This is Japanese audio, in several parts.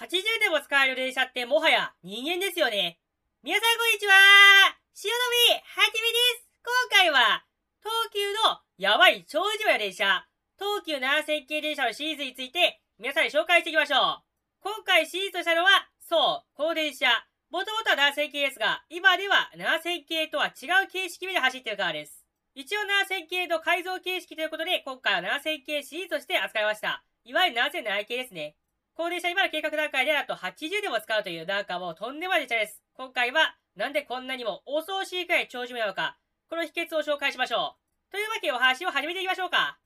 80でも使える電車ってもはや人間ですよね。皆さんこんにちは塩野美はじめです今回は、東急のやばい長寿や電車、東急7設計電車のシリーズについて皆さんに紹介していきましょう。今回シリーズとしたのは、そう、この電車。もともとは7設計ですが、今では7設計とは違う形式で走ってるからです。一応7設計と改造形式ということで、今回は7設計シリーズとして扱いました。いわゆる7700系ですね。高齢者今の計画段階であと80でも使うというなんかもとんでもない電車です。今回はなんでこんなにも恐ろしいくらい長寿命なのか、この秘訣を紹介しましょう。というわけでお話を始めていきましょうか。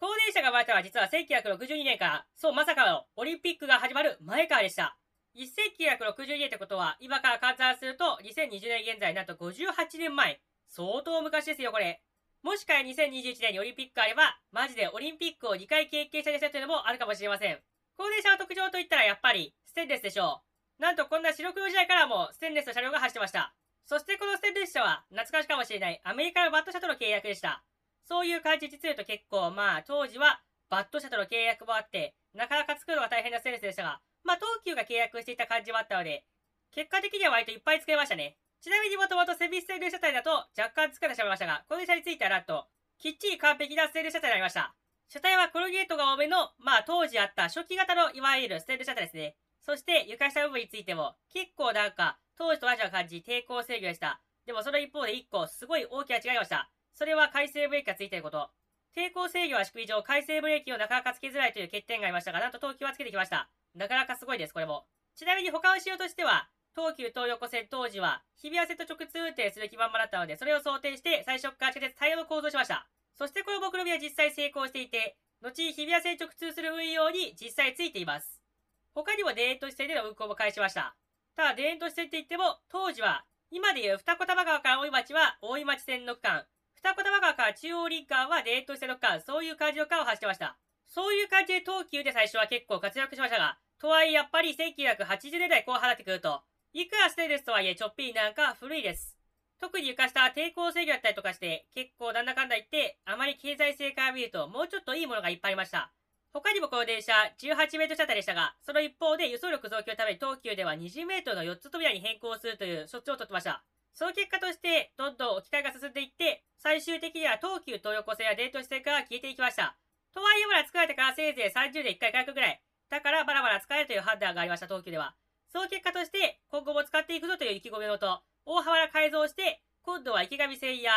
高齢者が生まれたのは実は1962年から、そうまさかのオリンピックが始まる前からでした。1962年ってことは、今から換算すると、2020年現在なんと58年前。相当昔ですよ、これ。もしか2021年にオリンピックあれば、マジでオリンピックを2回経験したというのもあるかもしれません。高齢者の特徴といったらやっぱり、ステンレスでしょう。なんとこんな白黒時代からもステンレスの車両が走ってました。そしてこのステンレス車は、懐かしかもしれないアメリカのバット社との契約でした。そういう感じ実言うと結構、まあ、当時は、バット社との契約もあって、なかなか作るのが大変なステンレスでしたが、まあ、東急が契約していた感じもあったので、結果的には割といっぱい作れましたね。ちなみにもともとセビステンレ車体だと若干作れてしまいましたが、この車についてはなんと、きっちり完璧なステンレス車体になりました。車体はコルゲートが多めの、まあ当時あった初期型のいわゆるステンレス車体ですね。そして床下部分についても結構なんか当時と同じような感じ抵抗制御でした。でもその一方で1個すごい大きな違いがました。それは回生ブレーキがついていること。抵抗制御は仕組み上回生ブレーキをなかなかつけづらいという欠点がありましたが、なんと東急はつけてきました。なかなかすごいです、これも。ちなみに他の仕様としては、東急東横線当時は日比谷線と直通運転する基盤もだったので、それを想定して最初から地下鉄対応の構造しました。そしてこの目論見は実際成功していて、後日比谷線直通する運用に実際ついています。他にも田園都市線での運行も開始しました。ただ田園都市線って言っても、当時は、今でいう二子玉川から大井町は大井町線の区間、二子玉川から中央林間は田園都市線の区間、そういう感じの区間を走ってました。そういう感じで東急で最初は結構活躍しましたが、とはいえやっぱり1980年代後半になってくると、いくらステンレスとはいえちょっぴりなんか古いです。特に床下は抵抗制御だったりとかして、結構なんだかんだ言って、あまり経済性から見ると、もうちょっといいものがいっぱいありました。他にもこの電車、18メートル車体でしたが、その一方で輸送力増強のために東急では20メートルの4つ扉に変更するという措置を取ってました。その結果として、どんどん置き換えが進んでいって、最終的には東急東横線や電都市線から消えていきました。とはいえまだ作られてからせいぜい30年1回回復ぐらい。だからバラバラ使えるという判断がありました、東急では。その結果として、今後も使っていくぞという意気込みのと、大幅な改造して、今度は池上線や、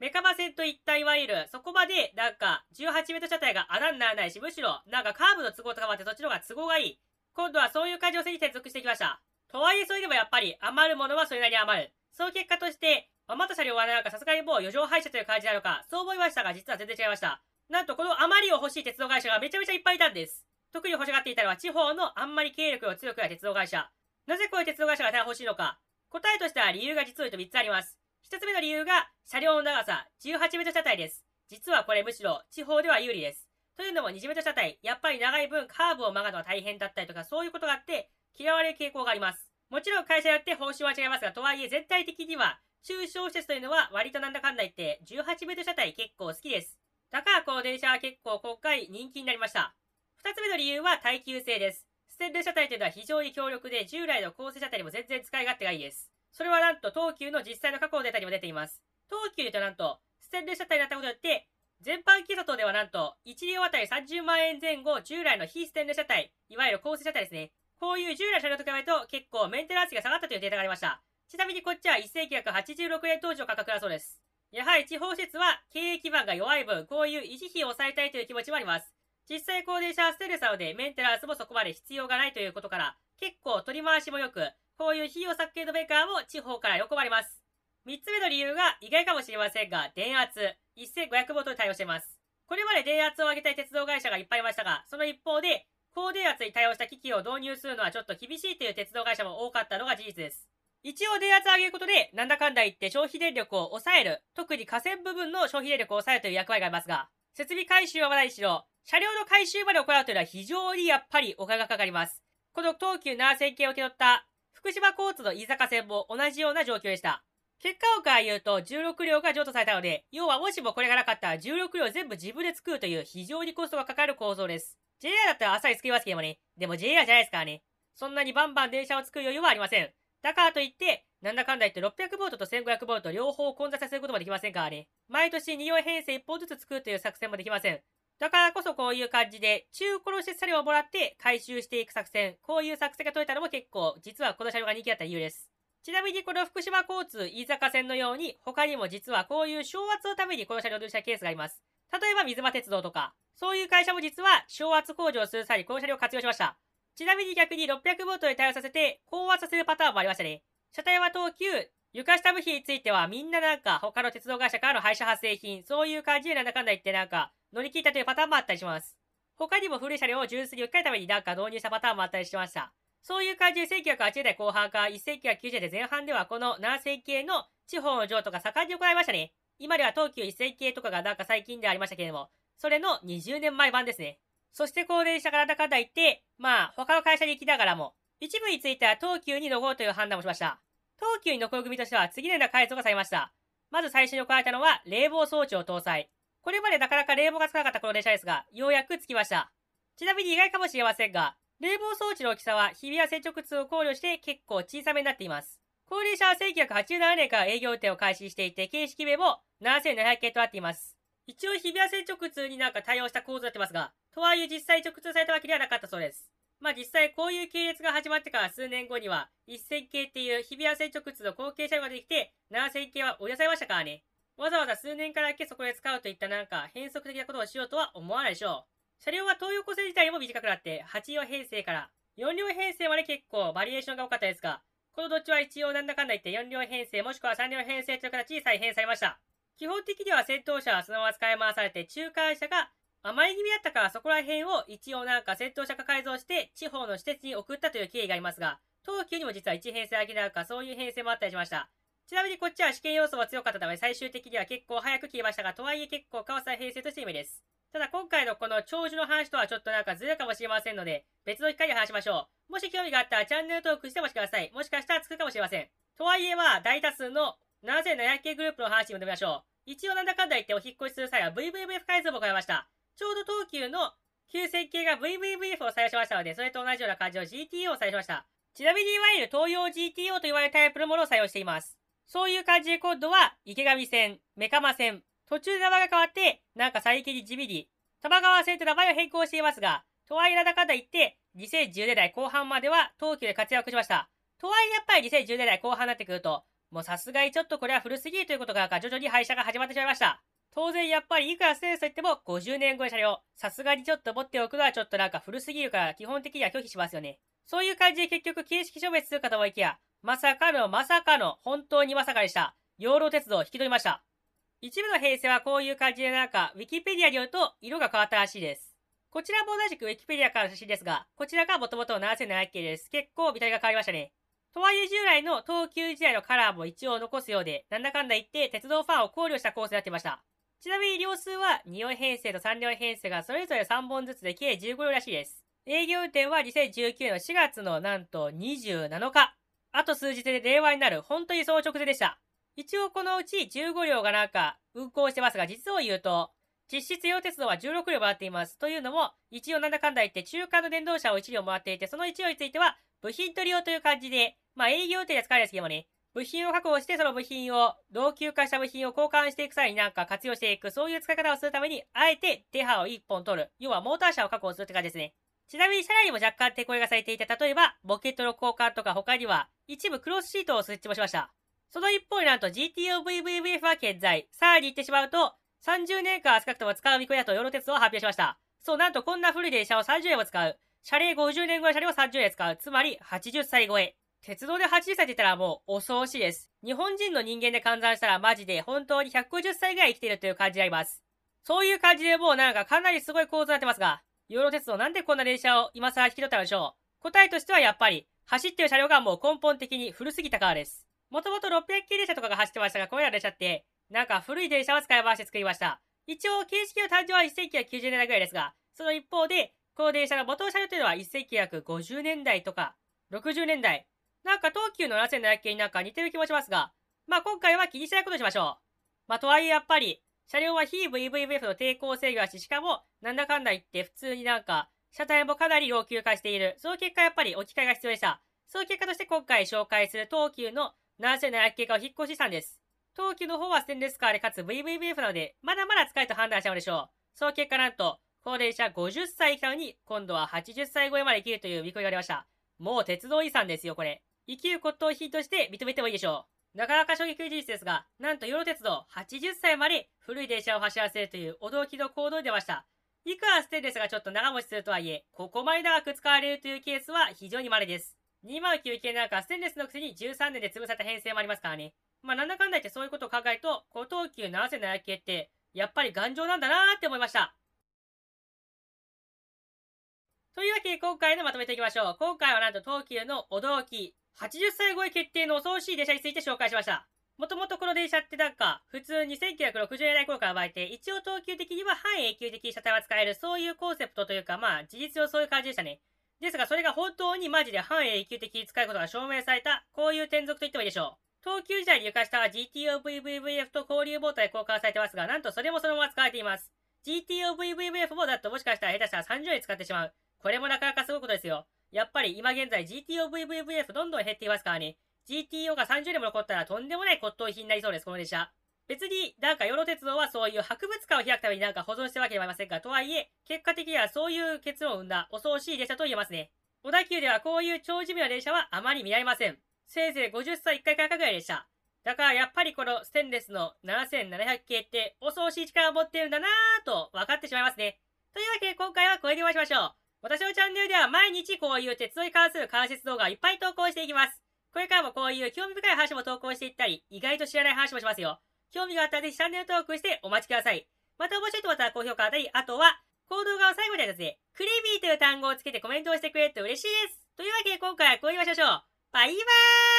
メカバ線といったいわゆる、そこまで、なんか、18メートル車体が穴にならないし、むしろ、なんかカーブの都合とかもあってそっちの方が都合がいい。今度はそういう感情線に接続してきました。とはいえそれでもやっぱり、余るものはそれなりに余る。その結果として、余った車両はなんかさすがにもう余剰廃車という感じなのか、そう思いましたが、実は全然違いました。なんとこの余りを欲しい鉄道会社がめちゃめちゃいっぱいいたんです。特に欲しがっていたのは地方のあんまり経力を強くない鉄道会社。なぜこういう鉄道会社が大変欲しいのか。答えとしては理由が実を言うと3つあります。一つ目の理由が、車両の長さ、18メートル車体です。実はこれむしろ、地方では有利です。というのも20メートル車体、やっぱり長い分カーブを曲がるのは大変だったりとか、そういうことがあって、嫌われる傾向があります。もちろん会社によって報酬は違いますが、とはいえ全体的には、中小施設というのは割となんだかんだ言って、18メートル車体結構好きです。だからこの電車は結構今回人気になりました。二つ目の理由は耐久性です。ステンレス車体というのは非常に強力で、従来の高性車体にも全然使い勝手がいいです。それはなんと東急の実際の過去のデータにも出ています。東急でとなんと、ステンレス車体になったことによって、全般基礎等ではなんと、1両あたり30万円前後、従来の非ステンレス車体、いわゆる高性車体ですね。こういう従来車両と比べると結構メンテナンスが下がったというデータがありました。ちなみにこっちは1986年当時の価格だそうです。やはり地方施設は経営基盤が弱い分、こういう維持費を抑えたいという気持ちもあります。実際高齢者はステルスなのでメンテナンスもそこまで必要がないということから、結構取り回しも良く、こういう費用削減のメーカーも地方から喜ばれます。三つ目の理由が意外かもしれませんが、電圧、1500ボルトに対応しています。これまで電圧を上げたい鉄道会社がいっぱいいましたが、その一方で、高電圧に対応した機器を導入するのはちょっと厳しいという鉄道会社も多かったのが事実です。一応電圧を上げることで、なんだかんだ言って消費電力を抑える、特に河川部分の消費電力を抑えるという役割がありますが、設備改修はまだにしろ、車両の改修まで行うというのは非常にやっぱりお金がかかります。この東急7000系を受け取った福島交通の飯坂線も同じような状況でした。結果をから言うと16両が譲渡されたので、要はもしもこれがなかったら16両全部自分で作るという非常にコストがかかる構造です。JR だったらあっさり作りますけどもね。でも JR じゃないですからね。そんなにバンバン電車を作る余裕はありません。だからといって、なんだかんだ言って 600V と 1500V 両方混雑させることもできませんからね。毎年2両編成1本ずつ作るという作戦もできません。だからこそこういう感じで、中古の施設車両をもらって回収していく作戦。こういう作戦が取れたのも結構、実はこの車両が人気だった理由です。ちなみにこの福島交通飯坂線のように、他にも実はこういう昇圧のためにこの車両を利用したケースがあります。例えば水間鉄道とか、そういう会社も実は昇圧工場をする際にこの車両を活用しました。ちなみに逆に 600V で対応させて高圧させるパターンもありましたね。車体は東急、床下部品についてはみんななんか他の鉄道会社からの廃車発生品、そういう感じでなんだかんだ言ってなんか乗り切ったというパターンもあったりします。他にも古い車両を純粋に置き換えるためになんか導入したパターンもあったりしました。そういう感じで1980年代後半から1世紀90年代前半ではこの7世紀系の地方の譲渡が盛んに行いましたね。今では東急1世紀系とかがなんか最近でありましたけれども、それの20年前版ですね。そして高齢者からだかだ言って、まあ他の会社に行きながらも、一部については東急に残ろうという判断をしました。東急に残る組としては次のような改造がされました。まず最初に行われたのは冷房装置を搭載。これまでなかなか冷房がつかなかったこの電車ですが、ようやくつきました。ちなみに意外かもしれませんが、冷房装置の大きさは日比谷接直通を考慮して結構小さめになっています。高齢者は1987年から営業運転を開始していて、形式名も7700系となっています。一応日比谷接直通になんか対応した構図になってますが、とはいえ実際直通されたわけではなかったそうです。まあ実際こういう系列が始まってから数年後には、一線系っていう日比谷接直通の後継車両ができて、7線系は追い出されましたからね。わざわざ数年からだけそこで使うといったなんか変則的なことをしようとは思わないでしょう。車両は東横線自体も短くなって、8両編成から4両編成まで結構バリエーションが多かったですが、このどっちは一応なんだかんだ言って4両編成もしくは3両編成という形に再編されました。基本的には先頭車はそのまま使い回されて、中間車が余り気味だったからそこら辺を一応なんか先頭車化改造して地方の施設に送ったという経緯がありますが、東急にも実は1編成上げなるかそういう編成もあったりしました。ちなみにこっちは試験要素が強かったため最終的には結構早く切りましたが、とはいえ結構川さ編成として有名です。ただ今回のこの長寿の話とはちょっとなんかずれるかもしれませんので、別の機会に話しましょう。もし興味があったらチャンネル登録してお待ちください。もしかしたら作るかもしれません。とはいえまあ、大多数の7700系グループの話に戻りましょう。一応なんだかんだ言ってお引っ越しする際は VVVF 改造も変えました。ちょうど東急の旧設計が VVVF を採用しましたので、それと同じような感じの GTO を採用しました。ちなみにいわゆる東洋 GTO と言われるタイプのものを採用しています。そういう感じで今度は池上線、メカマ線、途中で名前が変わって、なんか最近に地味に、玉川線と名前を変更していますが、とはいえなんだかんだ言って、2010年代後半までは東急で活躍しました。とはいえやっぱり2010年代後半になってくると、もうさすがにちょっとこれは古すぎるということが徐々に廃車が始まってしまいました。当然やっぱりいくらステースといっても50年後の車両、さすがにちょっと持っておくのはちょっとなんか古すぎるから基本的には拒否しますよね。そういう感じで結局形式消滅するかと思いきや、まさかのまさかの本当にまさかでした。養老鉄道を引き取りました。一部の編成はこういう感じでなんか、ウィキペディアによると色が変わったらしいです。こちらも同じくウィキペディアからの写真ですが、こちらがもともと7700系です。結構見た目が変わりましたね。とはいえ従来の東急時代のカラーも一応残すようで、なんだかんだ言って鉄道ファンを考慮したコースになってました。ちなみに両数は2両編成と3両編成がそれぞれ3本ずつで計15両らしいです。営業運転は2019年の4月のなんと27日。あと数日で令和になる本当にその直前でした。一応このうち15両がなんか運行してますが、実を言うと、実質用鉄道は16両もらっています。というのも、一応なんだかんだ言って中間の電動車を1両もらっていて、その1両については部品取り用という感じで、まあ営業店で使えるんですけどもね、部品を確保してその部品を、老朽化した部品を交換していく際になんか活用していく、そういう使い方をするために、あえて手波を1本取る。要はモーター車を確保するって感じですね。ちなみに車内にも若干手こ入れがされていて、例えば、ボケットの交換とか他には、一部クロスシートを設置もしました。その一方になんと GTOVVVF は健在。さらに言ってしまうと、30年間少なくとも使う見込みだとヨロ鉄道を発表しました。そう、なんとこんな古い電車を30年も使う。車齢50年後の車両を30年使う。つまり80歳超え。鉄道で80歳って言ったらもう恐ろしいです。日本人の人間で換算したらマジで本当に150歳ぐらい生きているという感じであります。そういう感じでもうなんかかなりすごい構造になってますが、ヨーロ鉄道なんでこんな電車を今更引き取ったのでしょう答えとしてはやっぱり、走ってる車両がもう根本的に古すぎたからです。もともと600系電車とかが走ってましたが、これら電車って、なんか古い電車を使い回して作りました。一応、形式の誕生は1990年代ぐらいですが、その一方で、この電車の元車両というのは1950年代とか、60年代。なんか東急の7700系になんか似てる気もしますが、まあ今回は気にしないことにしましょう。まあとはいえやっぱり、車両は非 VVVF の抵抗制御だし、しかも、なんだかんだ言って普通になんか、車体もかなり老朽化している。その結果やっぱり置き換えが必要でした。その結果として今回紹介する東急の7700系化を引っ越ししたんです。東急の方はステンレスカーでかつ VVVF なので、まだまだ使えと判断したのでしょう。その結果なんと、高齢者50歳以下に今度は80歳超えまで生きるという見込みがありました。もう鉄道遺産ですよ、これ。生きる骨董品として認めてもいいでしょう。なかなか衝撃事実ですが、なんとヨロ鉄道80歳まで古い電車を走らせるという驚きの行動に出ました。いくらステンレスがちょっと長持ちするとはいえ、ここまで長く使われるというケースは非常に稀です。209系なんかステンレスのくせに13年で潰された編成もありますからね。まあなんだかんだ言ってそういうことを考えると、古東急7700系って、やっぱり頑丈なんだなーって思いました。というわけで今回のまとめていきましょう。今回はなんと東急の驚き、80歳超え決定の恐ろしい電車について紹介しました。もともとこの電車ってなんか、普通に1960年代頃から生まれて、一応東急的には半永久的車体は使える、そういうコンセプトというか、まあ、事実上そういう感じでしたね。ですが、それが本当にマジで半永久的に使うことが証明された、こういう転属と言ってもいいでしょう。東急時代に床下は GTOVVVF と交流ボートで交換されてますが、なんとそれもそのまま使われています。GTOVVVF もだともしかしたら下手したら30年使ってしまう。これもなかなかすごいことですよ。やっぱり今現在 GTOVVVF どんどん減っていますからね。GTO が30年も残ったらとんでもない骨董品になりそうです、この列車。別に、なんか、ヨロ鉄道はそういう博物館を開くためになんか保存してるわけではありませんが、とはいえ、結果的にはそういう結論を生んだ恐ろしい列車と言えますね。小田急ではこういう長寿命の列車はあまり見られません。せいぜい50歳1回からかぐらいでした。だからやっぱりこのステンレスの7700系って恐ろしい力を持っているんだなぁと分かってしまいますね。というわけで今回はこれで終わりましょう。私のチャンネルでは毎日こういう鉄道に関する関節動画をいっぱい投稿していきます。これからもこういう興味深い話も投稿していったり、意外と知らない話もしますよ。興味があったらぜひチャンネル登録してお待ちください。また面白いと思ったら高評価あたり、あとは、この動画を最後にやつで、クリービーという単語をつけてコメントをしてくれると嬉しいです。というわけで今回はこう言いましょう。バイバーイ